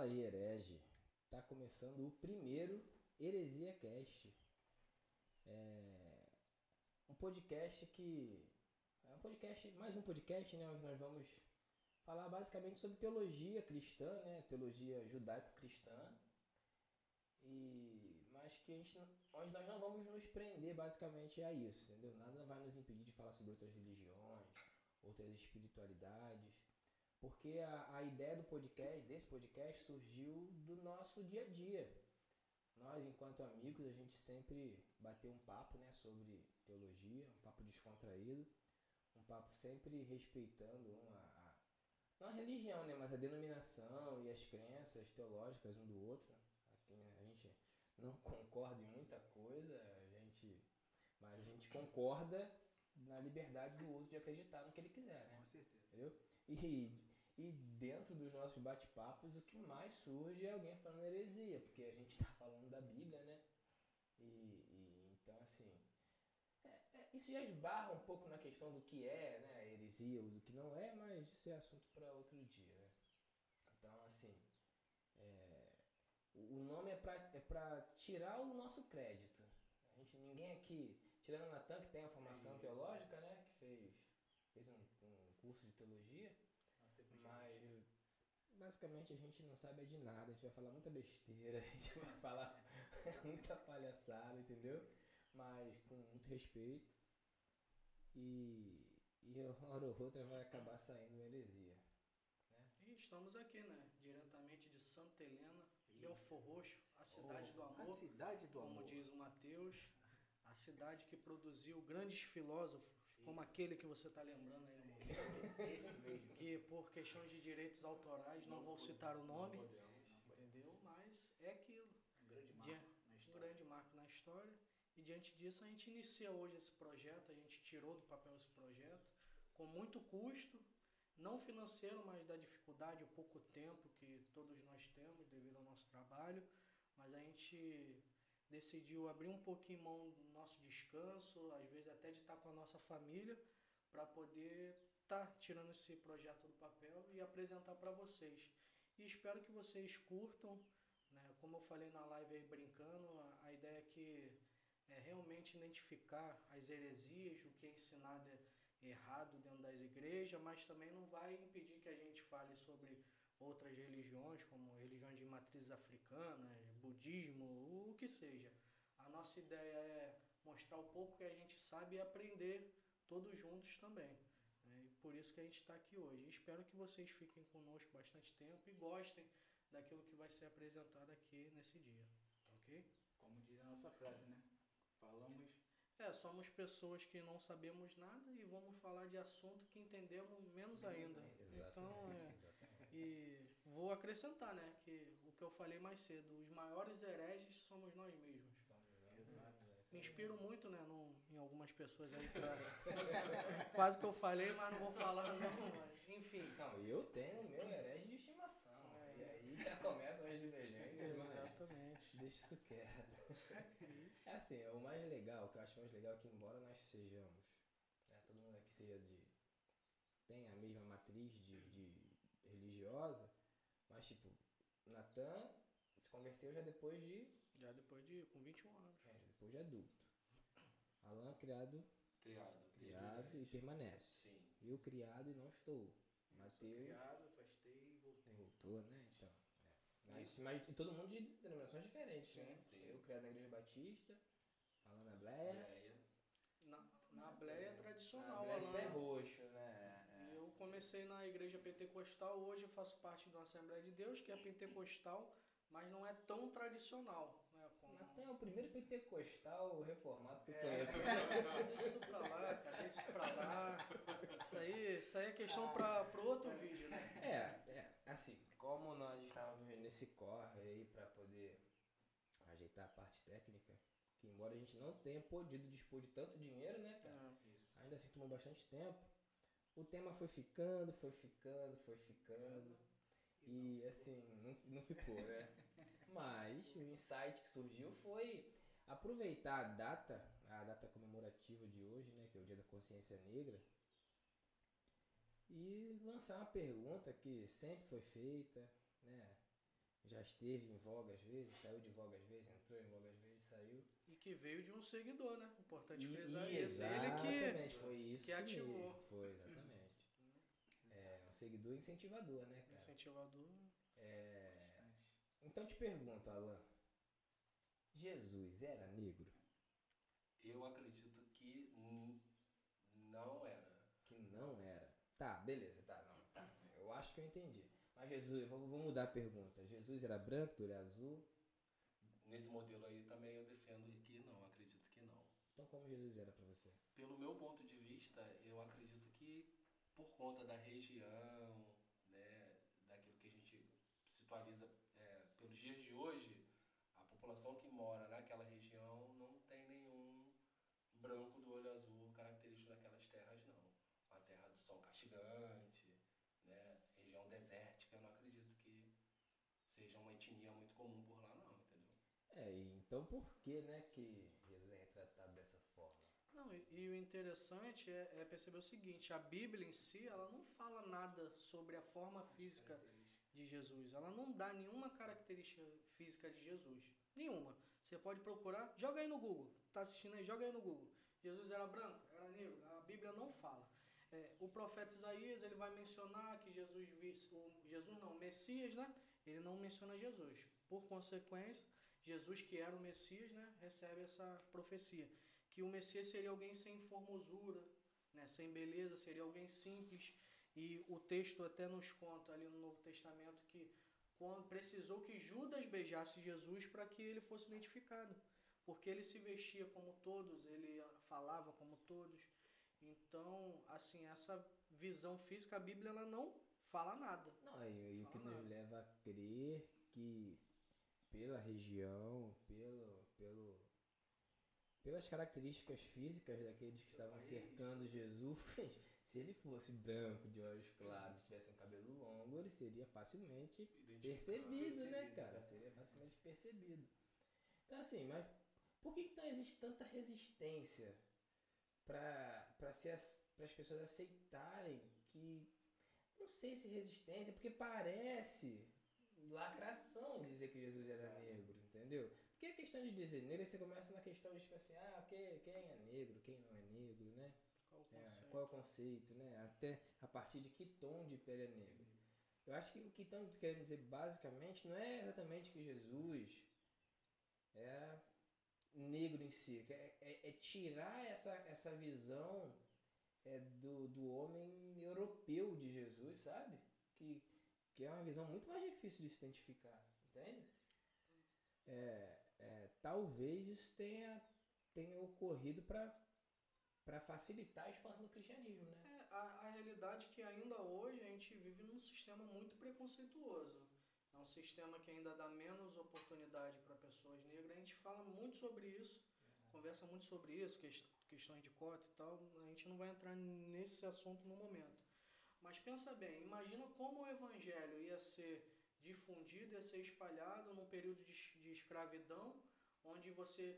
Fala aí, herege. Tá começando o primeiro Heresia Cast. É um podcast que é um podcast, mais um podcast, né, onde nós vamos falar basicamente sobre teologia cristã, né, teologia judaico-cristã. E mas que a gente onde nós não vamos nos prender basicamente a isso, entendeu? Nada vai nos impedir de falar sobre outras religiões, outras espiritualidades. Porque a, a ideia do podcast, desse podcast, surgiu do nosso dia a dia. Nós, enquanto amigos, a gente sempre bateu um papo né, sobre teologia, um papo descontraído, um papo sempre respeitando uma, a, não a religião, né, mas a denominação e as crenças teológicas um do outro. Aqui, né, a gente não concorda em muita coisa, a gente, mas a gente concorda na liberdade do uso de acreditar no que ele quiser, né? Com certeza. Entendeu? E, e dentro dos nossos bate-papos, o que mais surge é alguém falando heresia, porque a gente está falando da Bíblia, né? E, e então, assim, é, é, isso já esbarra um pouco na questão do que é né, heresia ou do que não é, mas isso é assunto para outro dia, né? Então, assim, é, o nome é para é pra tirar o nosso crédito. A gente, ninguém aqui, tirando o Natan, que tem a formação teológica, né? Que fez, fez um, um curso de teologia. Mas basicamente a gente não sabe de nada, a gente vai falar muita besteira, a gente vai falar muita palhaçada, entendeu? Mas com muito respeito. E, e uma hora ou outra vai acabar saindo uma heresia. E estamos aqui, né? Diretamente de Santa Helena. Belfor Roxo, a cidade do A amor, cidade do como amor. diz o Mateus, a cidade que produziu grandes filósofos, como aquele que você está lembrando aí Esse mesmo. que por questões de direitos autorais, não, vou citar o nome, Não entendeu? Mas é aquilo. Um grande marco Dia- na um história. grande marco na história. E diante disso a gente inicia hoje esse projeto, a gente tirou do papel esse projeto com muito custo, não financeiro, mas da dificuldade, o pouco tempo que todos nós temos devido ao nosso trabalho, mas a gente decidiu abrir um pouquinho mão do nosso descanso, às vezes até de estar com a nossa família, para poder estar tirando esse projeto do papel e apresentar para vocês. E espero que vocês curtam, né? Como eu falei na live aí brincando, a, a ideia é que é realmente identificar as heresias, o que é ensinado é errado dentro das igrejas, mas também não vai impedir que a gente fale sobre outras religiões, como religiões de matrizes africanas, budismo, o que seja. A nossa ideia é mostrar o pouco que a gente sabe e aprender todos juntos também. Por isso que a gente está aqui hoje. Espero que vocês fiquem conosco bastante tempo e gostem daquilo que vai ser apresentado aqui nesse dia. Ok? Como diz a nossa frase, né? Falamos. É, somos pessoas que não sabemos nada e vamos falar de assunto que entendemos menos ainda. Então, é, exatamente. e vou acrescentar, né, que o que eu falei mais cedo, os maiores hereges somos nós mesmos. Exato. Me inspiro muito, né, num- em algumas pessoas aí pra... Quase que eu falei, mas não vou falar não, mas enfim. Não, eu tenho o meu herege de estimação. É. E aí já começam as divergências, mas Exatamente. deixa isso quieto. É assim, o mais legal, o que eu acho mais legal é que embora nós sejamos, né, todo mundo aqui seja de. tem a mesma matriz de, de religiosa, mas tipo, Natan se converteu já depois de. Já depois de, com 21 anos. É, depois de adulto. Alan criado, Criado. criado e permanece. Sim. Eu criado e não estou. Mateus criado, afastei e voltei. voltou, né? Então. é. Mas, mas todo mundo de denominações diferentes, Sim, né? sim. Eu criado na igreja batista, Alan na Bleia. Leia. Na, na Bleia tradicional, Na Bleia Alan. roxo, né? É. Eu comecei na igreja pentecostal, hoje eu faço parte de uma Assembleia de Deus, que é pentecostal, mas não é tão tradicional. Até o primeiro pentecostal reformado que eu É. conheço. Deixa isso pra lá, cara, deixa isso pra lá. Isso aí, isso aí é questão pra, pro outro vídeo, né? É, é, assim, como nós estávamos nesse corre aí para poder ajeitar a parte técnica, que embora a gente não tenha podido dispor de tanto dinheiro, né, cara? Isso. Ainda assim tomou bastante tempo. O tema foi ficando, foi ficando, foi ficando. E assim, não, não ficou, né? Mas o insight que surgiu foi aproveitar a data, a data comemorativa de hoje, né? Que é o Dia da Consciência Negra. E lançar uma pergunta que sempre foi feita, né? já esteve em voga às vezes, saiu de voga às vezes, entrou em voga às vezes, saiu. E que veio de um seguidor, né? Importante E- frisar isso. Ele que foi isso que ativou. mesmo, Foi, exatamente. É, um seguidor incentivador, né, cara? incentivador. É. então te pergunto, Alan, Jesus era negro? Eu acredito que não era. Que não era. Tá, beleza, tá, não, tá. Eu acho que eu entendi. Mas Jesus, vou, vou mudar a pergunta. Jesus era branco, do olho azul? Nesse modelo aí também eu defendo que não, acredito que não. Então como Jesus era pra você? Pelo meu ponto de vista, eu acredito que por conta da região, né, daquilo que a gente se pelos dias de hoje, a população que mora naquela região não tem nenhum branco do olho azul característico daquelas terras, não. Uma terra do sol castigante, né, região desértica, eu não acredito que seja uma etnia muito comum por lá, não, entendeu? É, e então por que, né, que Jesus é retratado dessa forma? Não, e, e o interessante é, é perceber o seguinte, a Bíblia em si, ela não fala nada sobre a forma física de Jesus. Ela não dá nenhuma característica física de Jesus. Nenhuma. Você pode procurar, joga aí no Google. Tá assistindo aí, joga aí no Google. Jesus era branco, era negro. A Bíblia não fala. É, o profeta Isaías, ele vai mencionar que Jesus visse, o Jesus não, o Messias, né? Ele não menciona Jesus. Por consequência, Jesus que era o Messias, né, recebe essa profecia, que o Messias seria alguém sem formosura, né, sem beleza, seria alguém simples. E o texto até nos conta ali no Novo Testamento que quando precisou que Judas beijasse Jesus para que ele fosse identificado, porque ele se vestia como todos, ele falava como todos. Então, assim, essa visão física, a Bíblia ela não fala nada. Não, e, o que Fala nos nada. leva a crer que pela região, pelo, pelo, pelas características físicas daqueles que estavam cercando Jesus, se ele fosse branco, de olhos claros, tivesse um cabelo longo, ele seria facilmente percebido, né, cara? exatamente. Seria facilmente percebido. Então, assim, mas por que, então existe tanta resistência para as pessoas aceitarem que. Não sei se resistência, porque parece lacração dizer que Jesus era Exato. negro, entendeu? Porque a questão de dizer negro, você começa na questão de tipo assim, ah, que, quem é negro, quem não é negro, né? Qual o É, conceito? qual é o conceito, né? Até a partir de que tom de pele é negro. Eu acho que o que estão querendo dizer basicamente não é exatamente que Jesus era negro em si, é, é- é tirar essa, essa visão é, do, do homem europeu de Jesus, sabe? Que, que é uma visão muito mais difícil de se identificar, entende? É, é, talvez isso tenha, tenha ocorrido para facilitar a expansão do cristianismo, né? É, a, a realidade é que ainda hoje a gente vive num sistema muito preconceituoso. É um sistema que ainda dá menos oportunidade para pessoas negras. A gente fala muito sobre isso, conversa muito sobre isso, ques- questões de cota e tal. A gente não vai entrar nesse assunto no momento. Mas pensa bem, imagina como o evangelho ia ser difundido, ia ser espalhado num período de, de escravidão, onde você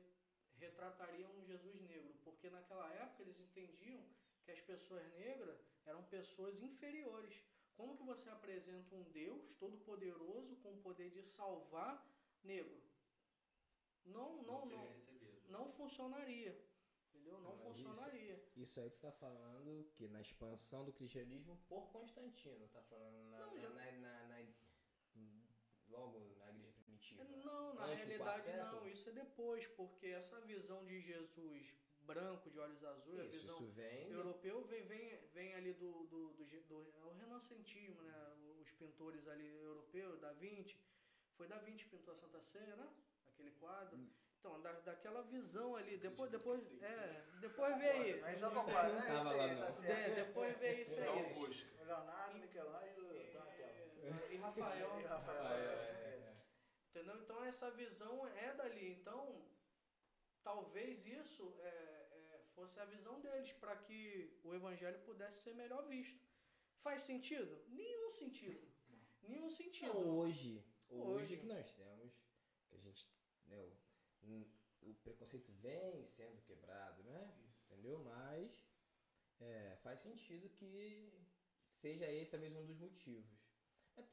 retrataria um Jesus negro, porque naquela época eles entendiam que as pessoas negras eram pessoas inferiores. Como que você apresenta um Deus todo-poderoso com o poder de salvar negro? Não, não, Não não, não funcionaria. Entendeu? Não Não, mas isso- funcionaria. Isso aí tu tá falando que na expansão do cristianismo por Constantino, tá falando na, Não, na- já- na- na- na- logo na igreja primitiva. Não, na Antes do realidade quarto não, isso é depois, porque essa visão de Jesus branco, de olhos azuis, a Isso, visão isso vem. europeu vem, vem, vem ali do, do, do, ge- do- é renascentismo, né? Os pintores ali europeus, Da Vinci. Foi Da Vinci que pintou a Santa Ceia, né? Aquele quadro. Hum. Então, da, daquela visão ali, depois, depois, é, depois vê aí. A gente já concorda, né? Tava Isso lá aí, não. tá certo. É, depois vê isso aí. busca. Leonardo, Michelangelo, Donatello. E Rafael. E Rafael. Rafael, é, é, é. Entendeu? Então essa visão é dali. Então, talvez isso é, é, fosse a visão deles para que o evangelho pudesse ser melhor visto. Faz sentido? Nenhum sentido. Nenhum sentido. Não, hoje, hoje Hoje. que nós temos, que a gente, né, o, o preconceito vem sendo quebrado, né? Entendeu? Mas é, faz sentido que seja esse talvez um dos motivos. Mas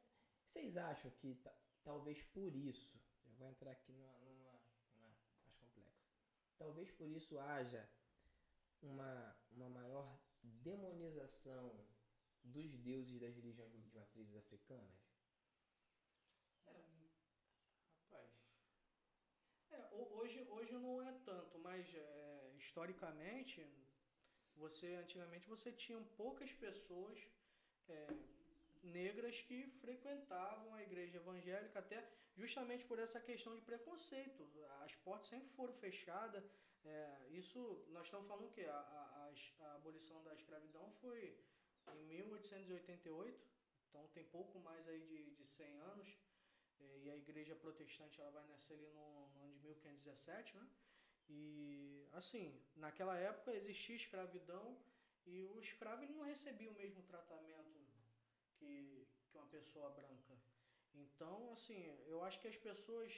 vocês acham que ta- talvez por isso, eu vou entrar aqui numa, numa, numa mais complexa. Talvez por isso haja uma, uma maior demonização dos deuses das religiões de matrizes africanas. Rapaz, É, ho- hoje, hoje não é tanto, mas é, historicamente, você antigamente você tinha poucas pessoas é, negras que frequentavam a igreja evangélica, até justamente por essa questão de preconceito. As portas sempre foram fechadas. é, isso, nós estamos falando que a, a, a abolição da escravidão foi em 1888, então tem pouco mais aí de, de 100 anos. É, e a igreja protestante ela vai nascer ali no, no ano de 1517, né? E assim, naquela época existia escravidão e o escravo não recebia o mesmo tratamento que, que uma pessoa branca. Então, assim, eu acho que as pessoas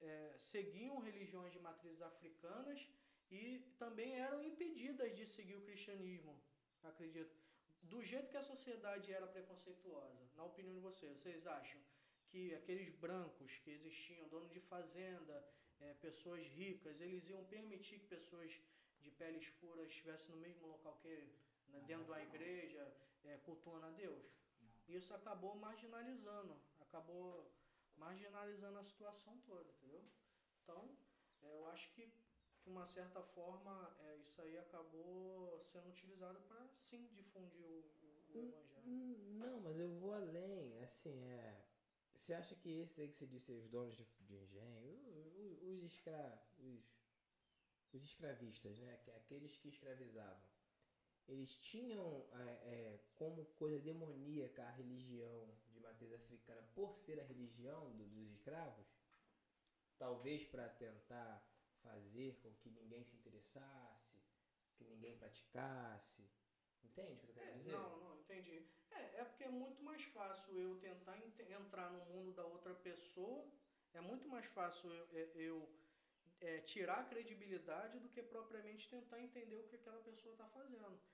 é, seguiam religiões de matrizes africanas e também eram impedidas de seguir o cristianismo, acredito. Do jeito que a sociedade era preconceituosa, na opinião de vocês, vocês acham que aqueles brancos que existiam, dono de fazenda, eh, pessoas ricas, eles iam permitir que pessoas de pele escura estivessem no mesmo local que ele, né, dentro época, não. igreja, eh, cultuando a Deus? Isso acabou marginalizando, acabou marginalizando a situação toda, entendeu? Então, eh, eu acho que de uma certa forma eh, isso aí acabou sendo utilizado para sim difundir o, o- Hum, evangelho. hum, Não, mas eu vou além. Assim, é. Você acha que esses aí que você disse, os donos de, de engenho, o- o- os, escra, os, os escravistas, né? que é Aqueles que escravizavam, eles tinham é, é, como coisa demoníaca a religião de matriz africana por ser a religião do- dos escravos? Talvez para tentar fazer com que ninguém se interessasse, que ninguém praticasse. Entende o que eu tô querendo É, dizer? não, não, entendi. É, é porque é muito mais fácil eu tentar ente- entrar no mundo da outra pessoa, é muito mais fácil eu, é, eu, é, tirar a credibilidade do que propriamente tentar entender o que aquela pessoa está fazendo.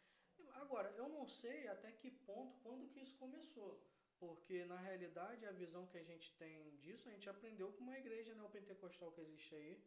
Agora, eu não sei até que ponto, quando que isso começou. Porque, na realidade, a visão que a gente tem disso, a gente aprendeu com uma igreja neopentecostal que existe aí,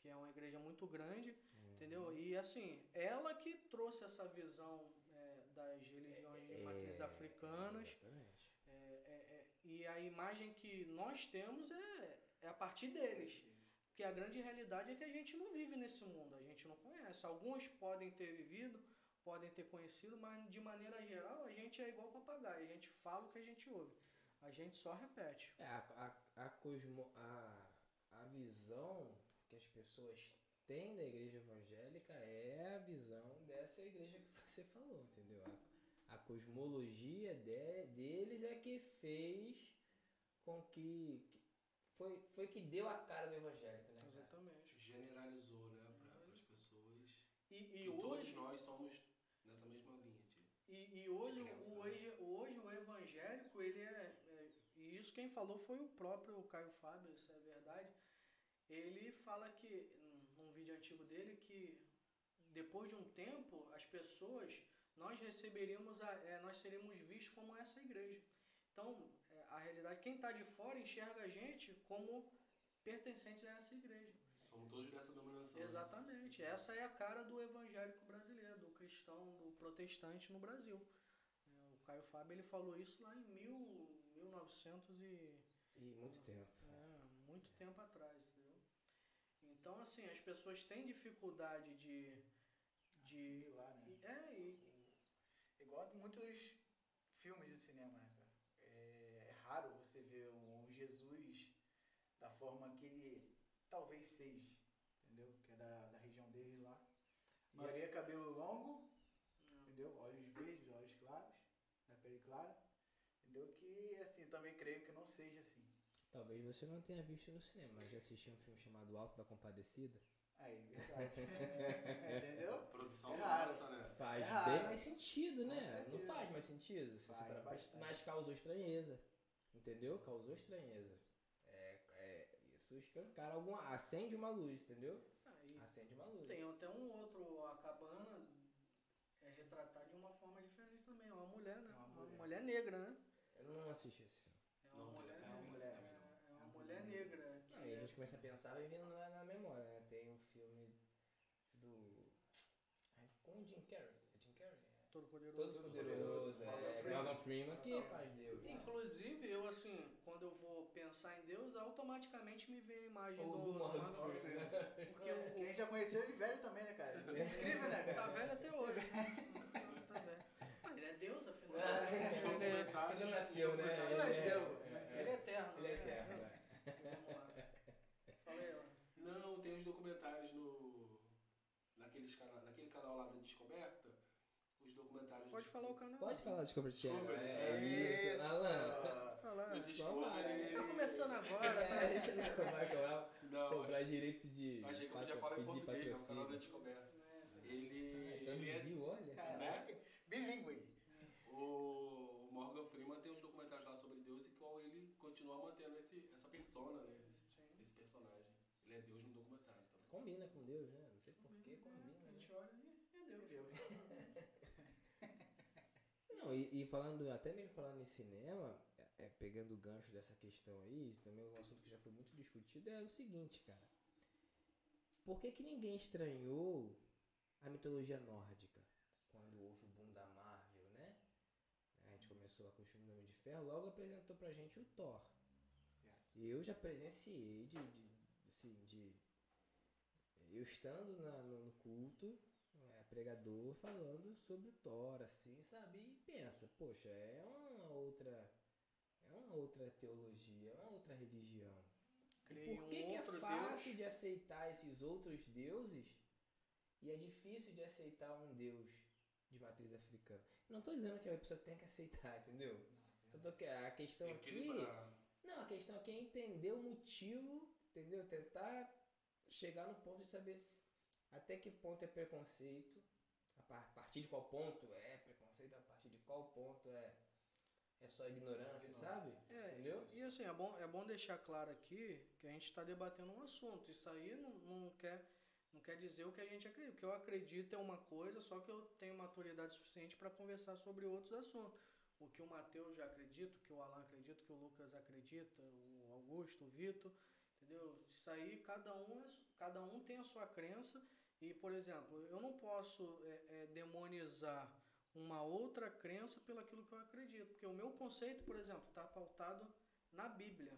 que é uma igreja muito grande, Entendeu? E assim, ela que trouxe essa visão é, das religiões de matriz africanas. Exatamente. é, é, é, e a imagem que nós temos é, é a partir deles. Porque a grande realidade é que a gente não vive nesse mundo, a gente não conhece. Alguns podem ter vivido, podem ter conhecido, mas de maneira geral a gente é igual papagaio, a gente fala o que a gente ouve. A gente só repete. É, a, a, a, cosmo, a, a visão que as pessoas têm da igreja evangélica é a visão dessa igreja que você falou, entendeu? A, a cosmologia de, deles é que fez com que. que foi, foi que deu a cara do evangélico, né? cara? Exatamente. Generalizou, né, para as pessoas. E, e que todos hoje. nós somos nessa mesma linha. De... E, e hoje, o, né? hoje, hoje o evangélico, ele é, é- E isso quem falou foi o próprio Caio Fábio, isso é verdade. Ele fala que, num- vídeo antigo dele, que depois de um tempo, as pessoas, nós receberíamos, a, é, nós seríamos vistos como essa igreja. Então, é, a realidade, quem está de fora enxerga a gente como pertencentes a essa igreja. Somos todos dessa denominação. né? Exatamente. Essa é a cara do evangélico brasileiro, do cristão, do protestante no Brasil. É, O Caio Fábio ele falou isso lá em mil, 1900 e E muito tempo. é, muito tempo atrás, entendeu? Então assim as pessoas têm dificuldade de de Assimilar, né? é e, Igual em muitos filmes de cinema, né, cara? É, é raro você ver um Jesus da forma que ele talvez seja, entendeu? Que é da, da. A maioria é cabelo longo, entendeu? Olhos verdes, olhos claros, da pele clara, entendeu? Que, assim, também creio que não seja assim. Talvez você não tenha visto no cinema, mas já assistiu um filme chamado Alto da Compadecida? Aí, verdade. entendeu? Produção É nossa, né? Faz É bem mais sentido, né? Não faz mais sentido? Se você Faz bastante. mas causou estranheza. Entendeu? Causou estranheza. É, é, isso escancara alguma. Acende uma luz, entendeu? Aí Acende uma luz. tem até um outro a cabana é retratar de uma forma diferente também, é uma mulher, né? Uma Uma mulher. mulher negra, né? Eu não assisti esse filme. É uma Não, mulher, é uma mulher. é, é começa a pensar, vai vindo na, na memória, né? Tem um filme do. Com o Jim Carrey. É Jim Carrey? É. Todo poderoso. Todo Poderoso, Morgan é. Freeman. Morgan Freeman que faz Deus. né? Inclusive, eu assim, eu vou pensar em Deus, automaticamente me vem a imagem Ou do, do Morgan Morgan Freeman. Freeman. Porque o, Quem já conheceu ele velho também, né, cara? Incrível, né, Tá cara? velho até hoje. tá velho. Ah, ele é Deus, afinal. Ah, ele, é, Ele nasceu, né? Ele Ele nasceu. é- ele é eterno. Ele é né? eterno, né? Vamos lá. Fala aí, ó. Não, tem os documentários no. Naqueles cana, naquele canal lá da Descoberta. Os documentários. Pode falar o canal. Pode falar, desculpa, Channel. Desculpa. É isso. Alan. Falar. No Discovery. Tá começando agora, É, tá? a gente não vai cobrar, Não, cobrar direito de. achei, que eu podia falar em português, canal da. Descoberta. É, Ele. Ah, ele é, olha. Caraca, bilíngue. o Morgan Freeman tem uns documentários lá sobre Deus e qual ele continua mantendo esse, essa persona, né? Esse, esse personagem. Ele é Deus no documentário também. Combina com Deus, né? Não sei porquê, combina. A Né? gente olha e é Deus. Entendeu? Não, e, e falando, até mesmo falando em cinema, é, pegando o gancho dessa questão aí, também um assunto que já foi muito discutido é o seguinte, cara. Por que, que ninguém estranhou a mitologia nórdica quando houve o boom da Marvel, né? A gente começou com o filme do Homem de Ferro, logo apresentou pra gente o Thor. E eu já presenciei de, de, assim, de eu estando na- no, no culto, é, pregador falando sobre o Thor, assim, sabe? E pensa, poxa, é uma outra, é uma outra teologia, é uma outra religião. Criei Por que, um que é fácil Deus. de aceitar esses outros deuses e é difícil de aceitar um deus de matriz africana? Não tô dizendo que a pessoa tem que aceitar, entendeu? Só tô a questão aqui não, a questão aqui é entender o motivo, entendeu? Tentar chegar no ponto de saber se- até que ponto é preconceito, a partir de qual ponto é preconceito, a partir de qual ponto é, é só ignorância, sabe? É, Entendeu? E assim, é bom, é bom deixar claro aqui que a gente está debatendo um assunto. Isso aí não, não, quer, não quer dizer o que a gente acredita. O que eu acredito é uma coisa, só que eu tenho maturidade suficiente para conversar sobre outros assuntos. O que o Matheus já acredita, o que o Alan acredita, o que o Lucas acredita, o Augusto, o Vitor, entendeu? Isso aí, cada um, é, cada um tem a sua crença. E, por exemplo, eu não posso é, é, demonizar uma outra crença pelo aquilo que eu acredito. Porque o meu conceito, por exemplo, está pautado na Bíblia.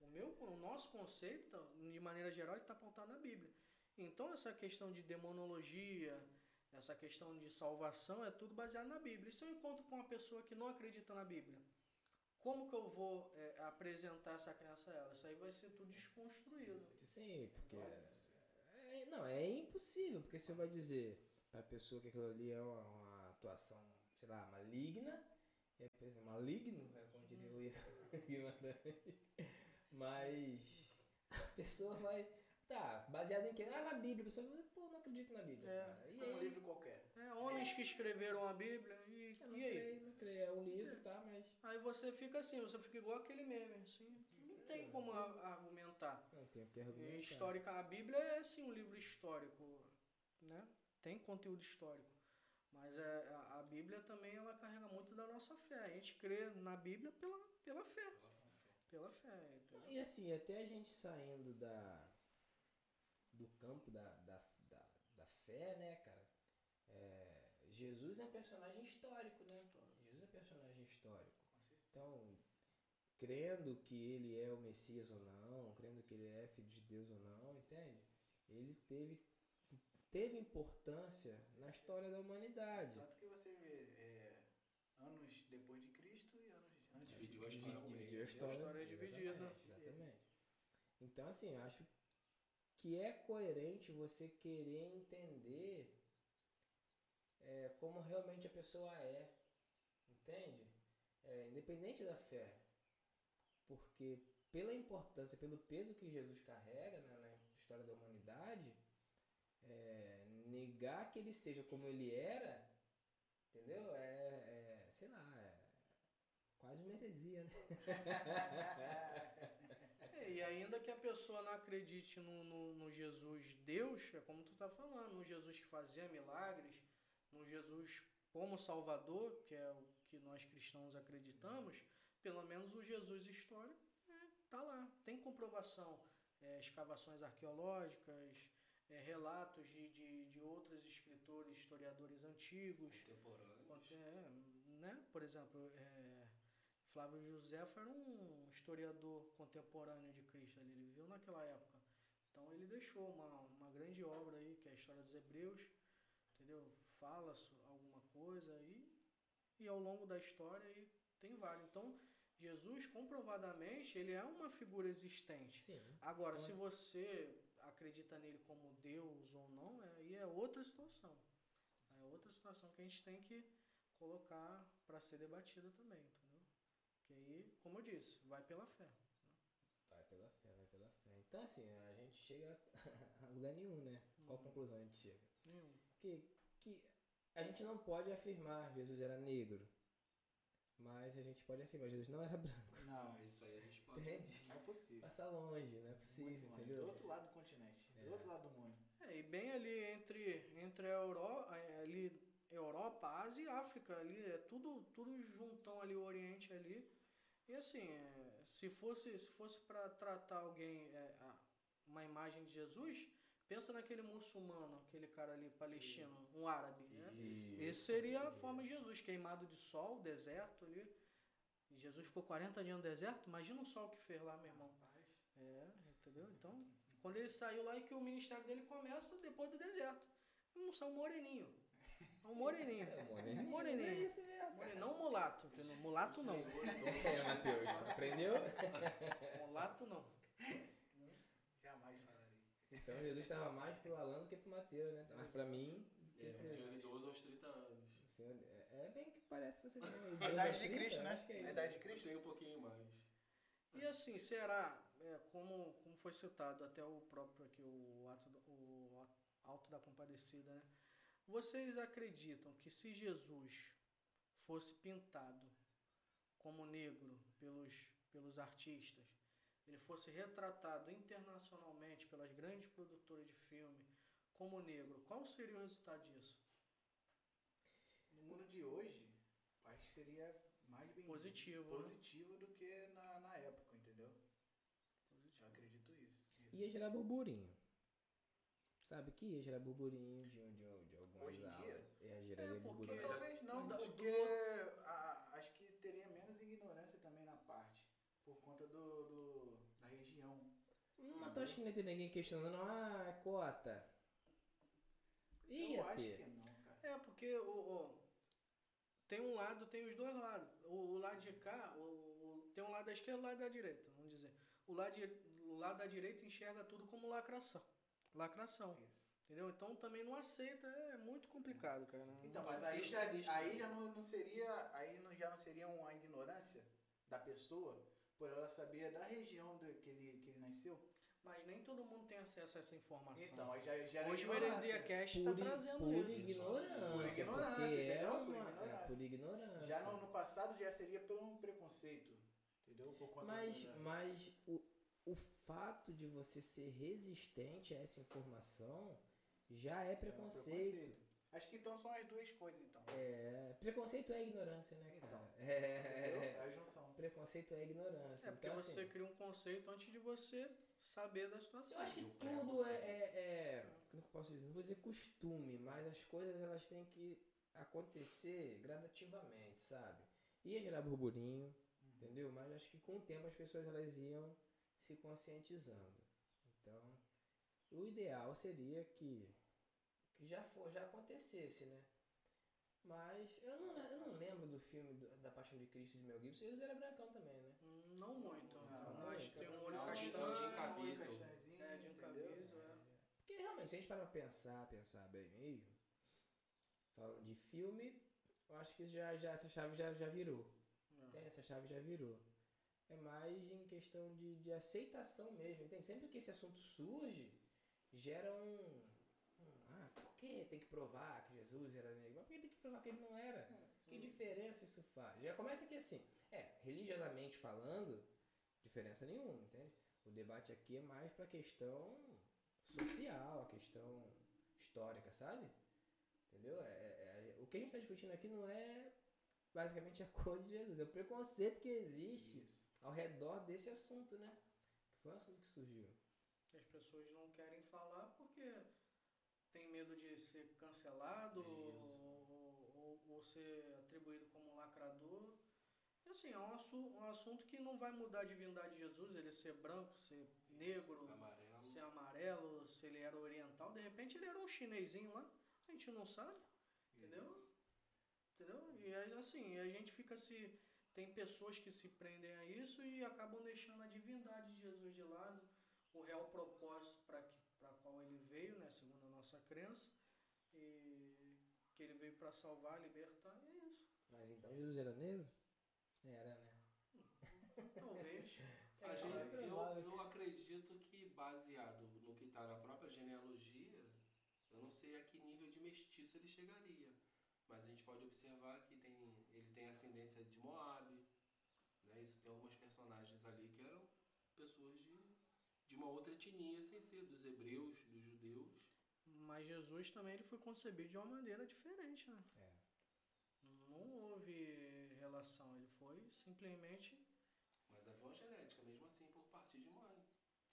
O, meu, o nosso conceito, de maneira geral, está pautado na Bíblia. Então, essa questão de demonologia, essa questão de salvação, é tudo baseado na Bíblia. E se eu encontro com uma pessoa que não acredita na Bíblia, como que eu vou é, apresentar essa crença a ela? Isso aí vai ser tudo desconstruído. Sim, porque. É, não, é impossível, porque você vai dizer pra pessoa que aquilo ali é uma, uma atuação, sei lá, maligna, e a pessoa, maligno, é como diria o Guimarães, mas a pessoa vai. Tá, baseado em quê? Ah, na Bíblia, a pessoa vai, pô, não acredito na Bíblia, É, cara. E É um aí? livro qualquer. É, homens que escreveram a Bíblia e, Eu não e aí? creio, não creio. É um livro, tá, mas. Aí você fica assim, você fica igual aquele meme, assim, não tem como a- argumentar. Não tem o que E argumentar. histórica, a Bíblia é sim um livro histórico, né? Tem conteúdo histórico. Mas é, a, Bíblia também ela carrega muito da nossa fé. A gente crê na Bíblia pela, pela fé. Pela fé. entendeu? E assim, até a gente saindo da do campo da, da, da, da fé, né, cara? É, Jesus é um personagem histórico, né? Jesus é um personagem histórico. Então, crendo que ele é o Messias ou não, crendo que ele é filho de Deus ou não, entende? Ele teve, teve importância na história da humanidade. Tanto que você vê é, anos depois de Cristo e anos antes de Dividiu a Cristo. Dividiu a história, história é dividida. Exatamente, exatamente. Então, assim, acho que é coerente você querer entender é, como realmente a pessoa é. Entende? É, independente da fé. Porque pela importância, pelo peso que Jesus carrega né, na história da humanidade, é, negar que ele seja como ele era, entendeu? É, é, sei lá, é quase uma heresia, né? É, e ainda que a pessoa não acredite no, no, no Jesus Deus, é como tu tá falando, no Jesus que fazia milagres, no Jesus como Salvador, que é o que nós cristãos acreditamos, pelo menos o Jesus histórico é, tá lá, tem comprovação. é, escavações arqueológicas, é, relatos de, de, de outros escritores, historiadores antigos. Contemporâneos. É, né? Por exemplo, é, Flávio José era um historiador contemporâneo de Cristo, ele viveu naquela época. Então ele deixou uma, uma grande obra aí, que é a história dos Hebreus, entendeu? Fala alguma coisa aí, e ao longo da história aí tem vários. Então, Jesus, comprovadamente, ele é uma figura existente. Sim. Agora, Então, se você acredita nele como Deus ou não, é- aí é outra situação. É outra situação que a gente tem que colocar para ser debatida também, entendeu? Que aí, como eu disse, vai pela fé. Vai pela fé, vai pela fé. Então, assim, a gente chega a lugar nenhum, né? Qual Uhum. conclusão a gente chega? Nenhum. Que, que a gente não pode afirmar Jesus era negro, mas a gente pode afirmar Jesus não era branco. Não, isso aí a gente pode. Entende? não é possível. Passa longe, não é Muito possível, longe. Do entendeu? outro lado do continente, É. do outro lado do mundo. É, e bem ali entre, entre a Europa, ali, Europa, Ásia e África, ali, é tudo, tudo juntão ali, o Oriente ali. E assim, é, se fosse, se fosse para tratar alguém, é, a- uma imagem de Jesus, pensa naquele muçulmano, aquele cara ali palestino, um árabe, né? Isso. Esse seria a forma de Jesus, queimado de sol, deserto ali. E Jesus ficou 40 dias no deserto, imagina o sol que fez lá, meu irmão. É, entendeu? Então, quando ele saiu lá e que o ministério dele começa depois do deserto. Não são moreninho. É um moreninho. É, moreninho. Moreninho. É isso mesmo. Moreninho, Não mulato, entendeu? Mulato não. É, Matheus. Aprendeu? Mulato não. Então Jesus estava mais pro Alan do que pro Mateus, né? Mas pra mim, É, um senhor idoso aos 30 anos. senhor, é, é bem que parece você mesmo. A Deus idade de 30, Cristo, né? Acho que é A isso. idade de Cristo. tenho um pouquinho mais. E assim, será, é, como, como foi citado até o próprio aqui, o ato, do- o Alto da Compadecida, né? Vocês acreditam que se Jesus fosse pintado como negro pelos, pelos artistas, ele fosse retratado internacionalmente pelas grandes produtoras de filme como negro, qual seria o resultado disso? No mundo de hoje, acho que seria mais bem Positivo, né? positivo do que na, na época, entendeu? Eu acredito isso. Ia gerar burburinho. Sabe que ia gerar burburinho de, de, de algumas Hoje em aulas. dia? Ia gerar É, porque- burburinho. Talvez não, porque a- acho que teria menos ignorância também na parte, por conta do, do- da região. Mas tu acha que não ter ninguém questionando, ah, é cota. Ia Eu acho ter. que não, cara. É, porque o, o- tem um lado, tem os dois lados. O, o lado de cá, o, o- tem um lado da esquerda e um lado da direita, vamos dizer. O lado, de- o lado da direita enxerga tudo como lacração. Lacração. Isso. Entendeu? Então também não aceita, é muito complicado, cara. Então, Não, mas aí já, aí já não, não seria, aí não, já não seria uma ignorância da pessoa por ela saber da região do, que, ele, que ele nasceu? Mas nem todo mundo tem acesso a essa informação. Então, aí já, já era Hoje o. Heresia Cast está trazendo por isso. ignorância. Por ignorância, porque é entendeu? Por uma- ignorância. É, por ignorância. Já no, no passado já seria por um preconceito, entendeu? Por conta Mas, mas o, o fato de você ser resistente a essa informação já é é um preconceito. Acho que então são as duas coisas, então. É, preconceito é ignorância, né, Então, cara? Entendeu? É, É a junção. preconceito é ignorância. É porque então, você assim, cria um conceito antes de você saber da situação. eu acho que tudo é, é, é- Como que eu posso dizer? Não vou dizer costume, mas as coisas elas têm que acontecer gradativamente, sabe? Ia gerar burburinho, entendeu? Mas acho que com o tempo as pessoas elas iam se conscientizando. Então, o ideal seria que já, for, já acontecesse, né? Mas eu não, eu não lembro do filme do- da Paixão de Cristo de Mel Gibson. Jesus era brancão também, né? Não muito. Não, acho que tem um olho não, castanho. Caviezel. Castanhozinho, É, Jim entendeu? Caviezel, é. Porque realmente, se a gente parar pra pensar, pensar bem mesmo, falando de filme, eu acho que já, já, essa chave já, já virou. Não. É, essa chave já virou. É mais em questão de, de aceitação mesmo, entende? Sempre que esse assunto surge, gera um, que tem que provar que Jesus era negro? Mas por que tem que provar que ele não era? Que diferença isso faz? Já começa aqui assim. É, religiosamente falando, diferença nenhuma, entende? O debate aqui é mais pra questão social, a questão histórica, sabe? Entendeu? É, é- é- o que a gente está discutindo aqui não é basicamente a cor de Jesus, é o preconceito que existe ao redor desse assunto, né? Que foi um assunto que surgiu. as pessoas não querem falar porque medo de ser cancelado Isso. ou, ou- ou ser atribuído como lacrador. E assim, é um, assu- um assunto que não vai mudar a divindade de Jesus, ele ser branco, ser negro, Amarelo. ser amarelo, se ele era oriental, de repente ele era um chinesinho lá, a gente não sabe, entendeu? Entendeu? E aí, assim, a gente fica se. Tem pessoas que se prendem a isso e acabam deixando a divindade de Jesus de lado, o real propósito para qual ele veio, né, segundo nossa crença, e que ele veio para salvar, libertar, e é isso. Mas então Jesus era negro? Era, né? Talvez. A É, gente- é eu, eu acredito que baseado no que está na própria genealogia, eu não sei a que nível de mestiço ele chegaria. Mas a gente pode observar que tem, ele tem ascendência de Moab, né? Isso tem algumas personagens ali que eram pessoas de, de uma outra etnia sem ser dos hebreus. Mas Jesus também ele foi concebido de uma maneira diferente, né? É. Não houve relação, ele foi simplesmente. Mas havia uma genética, mesmo assim, por parte de mãe.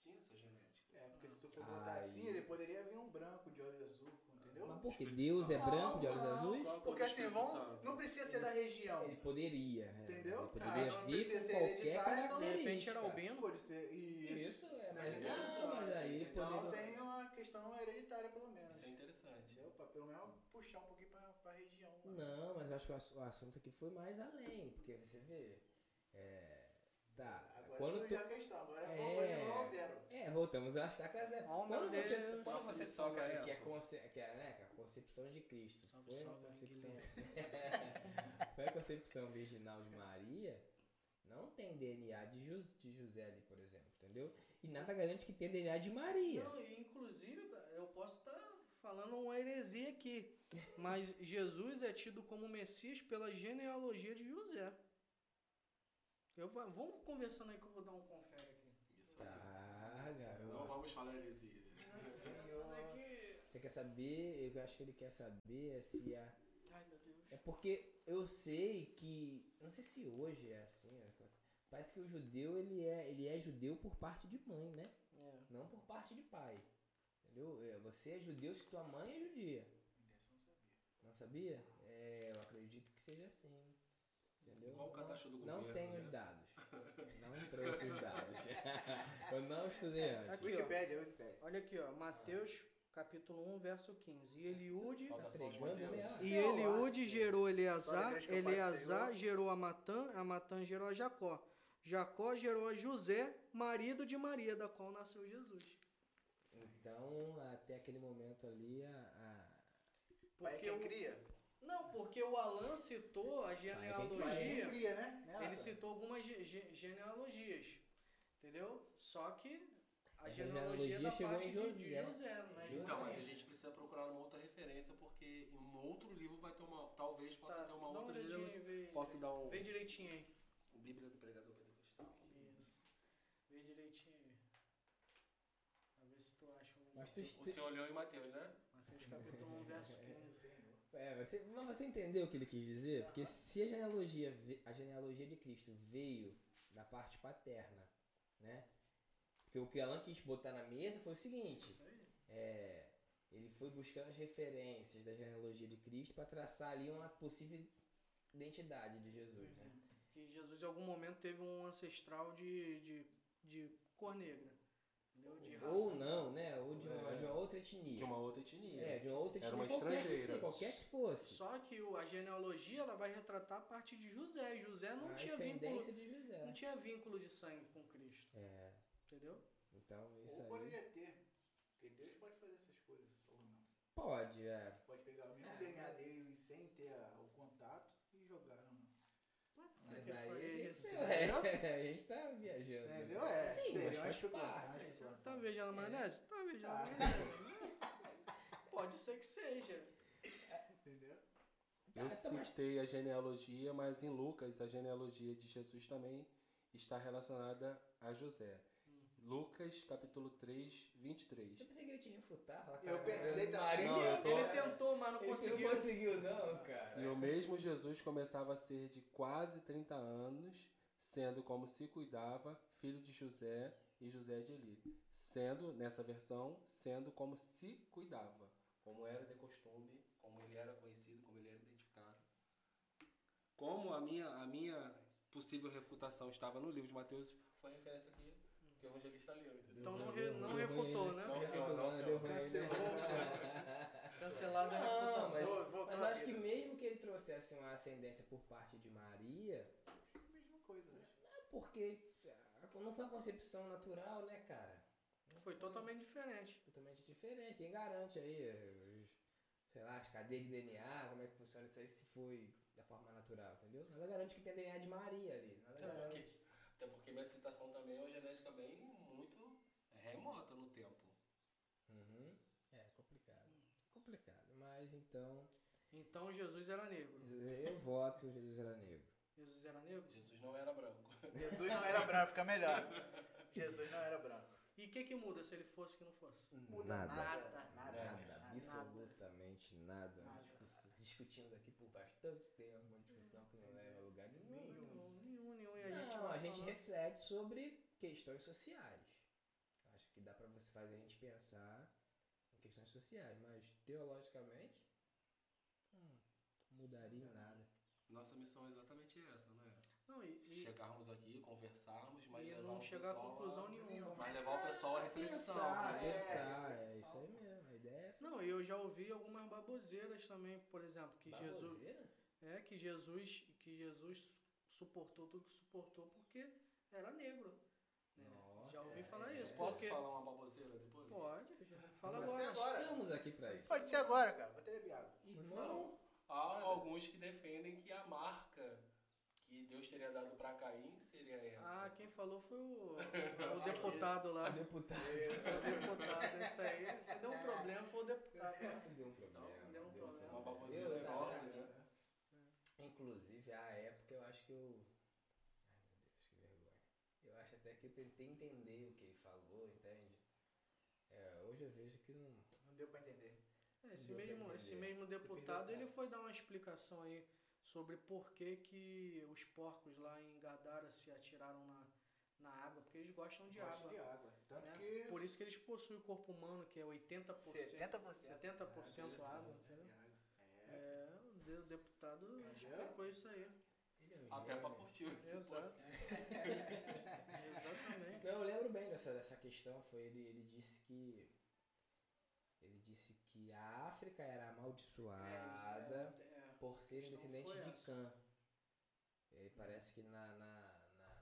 Tinha essa genética. É, porque se tu for botar Ai. assim, ele poderia vir um branco de olho azul, entendeu? Mas por Deus é branco de olhos Não, azuis? É Porque assim, vão, não precisa ser da região. Ele poderia, é. Entendeu? Ele poderia Ah, vir com ser qualquer hereditário, então, De repente característica. era albino. Pode ser. Isso. Isso, é. Não, Mas, não, mas aí ele Então tem uma questão hereditária, pelo menos. Isso é interessante. Pra pelo menos puxar um pouquinho pra, pra região. lá. Não, mas eu acho que o assunto aqui foi mais além, porque você vê. É, tá. Agora quando tu, a questão, agora É. voltou de novo ao zero. é, voltamos a estaca zero. Oh, quando você, Deus. quando Nossa você toca é que é, conce, que é, né, que é a concepção de Cristo. Salve, foi salve, a concepção, foi a concepção virginal de Maria. Não tem DNA de, Jus- de José ali, por exemplo, entendeu? E nada garante que tenha DNA de Maria. Não, e inclusive, eu posso estar falando uma heresia aqui, mas Jesus é tido como Messias pela genealogia de José. Eu, va- vamos conversando aí que eu vou dar um confere aqui. Isso aí. Tá, Não garoto. vamos falar heresia. Daqui. Você quer saber? Eu acho que ele quer saber é se a. Ai, meu Deus. É porque eu sei que. Não sei se hoje é assim. né, Parece que o judeu ele é, ele é judeu por parte de mãe, né? É. Não por parte de pai. Entendeu? É, Você é judeu se tua mãe é judia. Não sabia? É, eu acredito que seja assim. Entendeu? Igual o Não- cadastro do Não governo, tenho né? os dados. Não trouxe os dados. eu não estudei antes. Aqui, ó. Wikipédia, Wikipédia. Olha aqui, ó, Mateus capítulo 1, verso 15. E mesmo? e Eu acho. gerou Eleazar, é Eleazar gerou a Matã, a Matã gerou a Jacó. Jacó gerou a José, marido de Maria, da qual nasceu Jesus. Então, até aquele momento ali, a, a- Pai é Porque quem cria. Não, porque o Alan citou a Pai é quem genealogia. cria, né? Né, Ele citou algumas ge- ge- genealogias. Entendeu? Só que a A genealogia, genealogia da chegou parte em José. José, é José. Então, mas a gente precisa procurar uma outra referência, porque em um outro livro vai ter uma. Talvez possa Tá, ter uma outra olhadinha genealogia. vê, Posso dar um. vê direitinho aí. Bíblia do Pregador Pentecostal. Isso. Vê direitinho aí. Pra ver se tu acha um. Mas tu- O senhor olhou em Mateus, né? Mateus capítulo 1, verso 15. É, você, mas você entendeu o que ele quis dizer? Porque se a genealogia, a genealogia de Cristo veio da parte paterna, né? Porque o que Alan quis botar na mesa foi o seguinte: é, ele foi buscando as referências da genealogia de Cristo para traçar ali uma possível identidade de Jesus, né? Que Jesus em algum momento teve um ancestral de, de, de cor negra. Entendeu? De raça. Ou não, né? Ou de uma, É. de uma outra etnia. De uma outra etnia. É, de uma outra Era etnia, uma qualquer que estrangeira. seja, qualquer que fosse. Só que o- a genealogia ela vai retratar a parte de José. E José não a tinha vínculo. de José. Não tinha vínculo de sangue com Cristo. É, Entendeu? então isso Ou aí. poderia ter. Porque Deus pode fazer essas coisas, ou não. Pode, é. Pode pegar o mesmo É, DNA dele sem ter a- o contato e jogar. Não. A gente, isso? é, a gente tá viajando. Entendeu? É, Sim, mas faz especulação. parte. Tá beijando a maionese? Tá a Ah. maionese. Pode ser que seja. Entendeu? Tá, Eu tá, mas- citei a genealogia, mas em Lucas a genealogia de Jesus também está relacionada a José. Lucas capítulo 3, 23. Eu pensei que ele te refutar. Falar, Eu pensei também. Não, eu tô- Ele tentou, mas não Ele conseguiu. não conseguiu, não, cara. E o mesmo Jesus começava a ser de quase 30 anos, sendo como se cuidava, filho de José e José de Eli, sendo, nessa versão, sendo como se cuidava, como era de costume, como ele era conhecido, como ele era identificado. Como a minha, a minha possível refutação estava no livro de Mateus, foi a referência que, que o evangelista leu, entendeu? Então não, re- não refutou, né? Não, senhor, não, senhor. Cancelou, Cancelada a Não, mas, mas acho que mesmo que ele trouxesse uma ascendência por parte de Maria, Mesma coisa, né? é porque não foi uma concepção natural, né, cara? Foi totalmente diferente. totalmente diferente. Quem garante aí, sei lá, as cadeias de DNA, como é que funciona isso aí, se foi da forma natural, entendeu? Nada garante que tem DNA de Maria ali. Nada garante. Até porque minha citação também é uma genética bem muito remota no tempo. Uhum. É complicado. Complicado. Mas então, Então Jesus era negro. eu voto Jesus era negro. Jesus era negro? Jesus não era branco. Jesus não era branco, fica melhor. Jesus não era branco. E o que, que muda se ele fosse que não fosse? Muda Nada. nada. Nada. Nada. Nada, nada. absolutamente nada. Nada. Discuss- Discutimos aqui por bastante tempo, uma discussão que não leva a lugar nenhum, nenhum. E a gente Não, a gente reflete sobre questões sociais. Acho que dá pra você fazer a gente pensar em questões sociais, mas teologicamente hum, mudaria em nada. Nossa missão é exatamente essa, não é? Não, e, e- Chegarmos aqui, conversarmos, mas e levar não o chegar a pessoal conclusão a- nenhuma. Mas levar o pessoal à reflexão. Pensar, né? pensar, É, é isso aí mesmo. A ideia é essa. Não, eu já ouvi algumas baboseiras também, por exemplo, que Jesus Baboseira? é que Jesus que Jesus suportou tudo que suportou porque era negro. né? Nossa, já ouvi falar é. isso. Posso porque... falar uma baboseira depois? Pode. Fala Mas agora. agora. Estamos aqui pra isso. Pode ser agora, cara. Vou até beber água. Irmão, Há alguns que defendem que a marca que Deus teria dado para Caim seria essa. Ah, quem falou foi o, o deputado lá. deputado. O deputado, esse aí, se deu um problema, foi o deputado. Deu um problema. Não, deu um problema. Uma baboseira enorme, né? Inclusive, à época que eu. Ai meu Deus, que vergonha. Eu acho até que eu tentei entender o que ele falou, entende? É, hoje eu vejo que não. Não deu pra entender. É, Esse mesmo, entender. esse mesmo deputado, ele foi dar uma explicação aí sobre por que, que os porcos lá em Gadara se atiraram na, na água, porque eles gostam de Gosto água. de água. Tanto né? que. Por isso que eles possuem o corpo humano, que é 80%. 70%. 70% água, É, entendeu? É. É, o de- deputado explicou isso aí. É um A Peppa gênio. curtiu esse Exato. Exatamente. Não, eu lembro bem dessa, dessa questão. Foi ele, ele disse que. Ele disse que a África era amaldiçoada É, é, por serem questão descendentes foi de essa. Cã. E parece que na, na, na,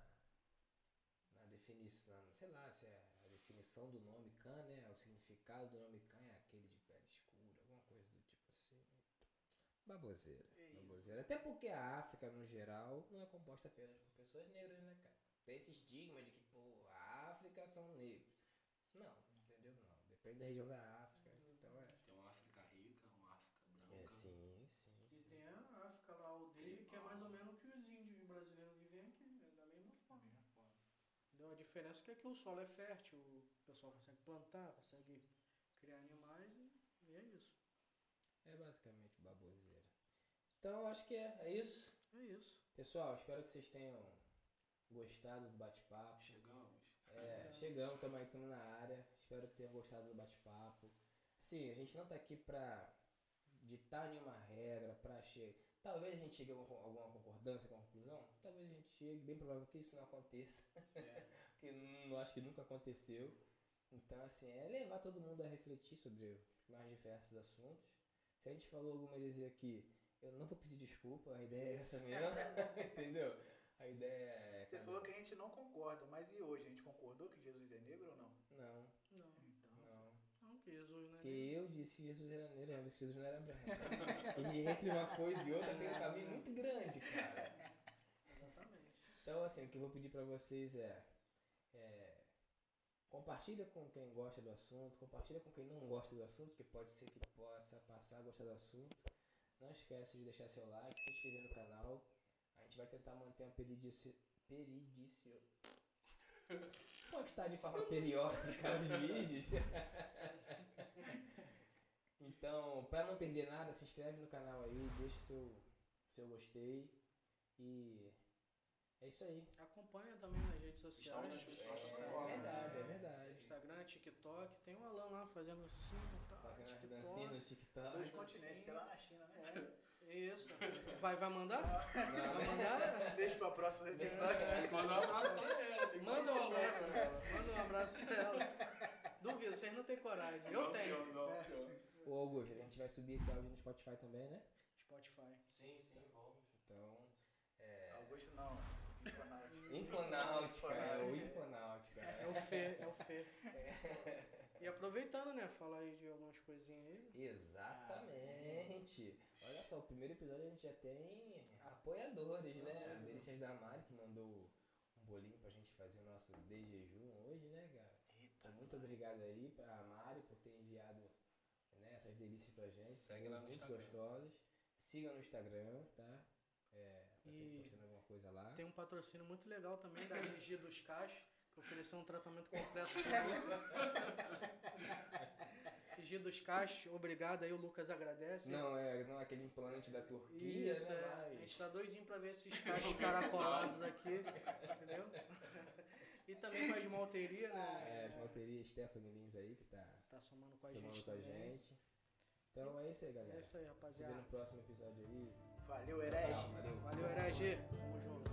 na definição, sei lá, se é a definição do nome Cã, né? O significado do nome Cã é aquele de pele escura, alguma coisa do tipo assim. Baboseira. É baboseira. Até porque a África, no geral, não é composta apenas por pessoas negras, né, cara? Tem esse estigma de que, pô, a África são negros. Não, entendeu? Não. Depende da região da África. Então é. Tem uma África rica, uma África branca. É sim, sim. E sim. tem a África lá, o dele, que é mais ou menos o que os índios brasileiros vivem aqui, né, da mesma forma. Entendeu? A diferença é que aqui o solo é fértil, o pessoal consegue plantar, consegue criar animais e, e é isso. É basicamente baboseira. Então, eu acho que é, é isso. É isso. Pessoal, espero que vocês tenham gostado do bate-papo. Chegamos. É, chegamos também, estamos na área. Espero que tenham gostado do bate-papo. Sim, a gente não tá aqui pra ditar nenhuma regra, pra chegar. Talvez a gente chegue a alguma alguma concordância com a conclusão. Talvez a gente chegue, bem provável que isso não aconteça. Porque não acho que nunca aconteceu. Então, assim, é levar todo mundo a refletir sobre os mais diversos assuntos. Se a gente falou alguma heresia aqui, eu não vou pedir desculpa, a ideia é essa mesmo. Entendeu? A ideia é. Você falou que a gente não concorda, mas e hoje? A gente concordou que Jesus é negro ou não? Não, Não, Então. não. não que Jesus, né? Porque eu disse que Jesus era negro, eu disse que Jesus não era branco. e entre uma coisa e outra tem um caminho muito grande, cara. Exatamente. Então, assim, o que eu vou pedir pra vocês é, é compartilha com quem gosta do assunto, compartilha com quem não gosta do assunto, que pode ser que possa passar a gostar do assunto. Não esquece de deixar seu like, se inscrever no canal. A gente vai tentar manter uma peridici... peridicio... postar de forma periódica os vídeos. Então, para não perder nada, se inscreve no canal aí, deixa seu, seu gostei e É isso aí. Acompanha também nas redes sociais. Estamos principais É plataformas. verdade, é verdade. Instagram, TikTok. Tem o Alan lá fazendo assim, tá, Fazendo as dancinhas no TikTok. Dois continentes, que é lá na China, né? Isso. Vai, vai mandar? Não, Vai mandar? Deixa pra próxima episódio. Manda um abraço pra tem que Manda um abraço. abraço. Manda um abraço pra ela. Duvido, vocês não têm coragem. Eu Não, tenho. senhor, não, senhor. Ô Augusto, a gente vai subir esse áudio no Spotify também, né? Spotify. Sim, sim, vamos. Então, é... Augusto não. Infonáutica, é o Infonáutica. É o Fê, é o Fê. E aproveitando, né? Falar aí de algumas coisinhas aí. Exatamente. Olha só, o primeiro episódio a gente já tem apoiadores, né? A Delícias da Mari que mandou um bolinho pra gente fazer o nosso de jejum hoje, né, cara? Então, muito obrigado aí pra Mari por ter enviado né, essas delícias pra gente. Segue lá no muito Instagram. gostosos. Siga no Instagram, tá? É, tá sempre postando alguma coisa lá. Tem um patrocínio muito legal também da Gigi dos Cachos, que ofereceu um tratamento completo. Gigi dos Cachos, obrigado aí, o Lucas agradece. Não, é não é aquele implante da Turquia, Isso, né? é. A Mas... gente tá doidinho pra ver esses cachos caracolados aqui, entendeu? E também faz malteria, É, né? as malterias Stephanie Lins aí, que tá Tá somando com a somando gente com a gente. Então é isso aí, É galera. isso aí, Se vê rapaziada. no próximo episódio aí. Valeu, herege. Valeu. Valeu, Herege. Tamo junto.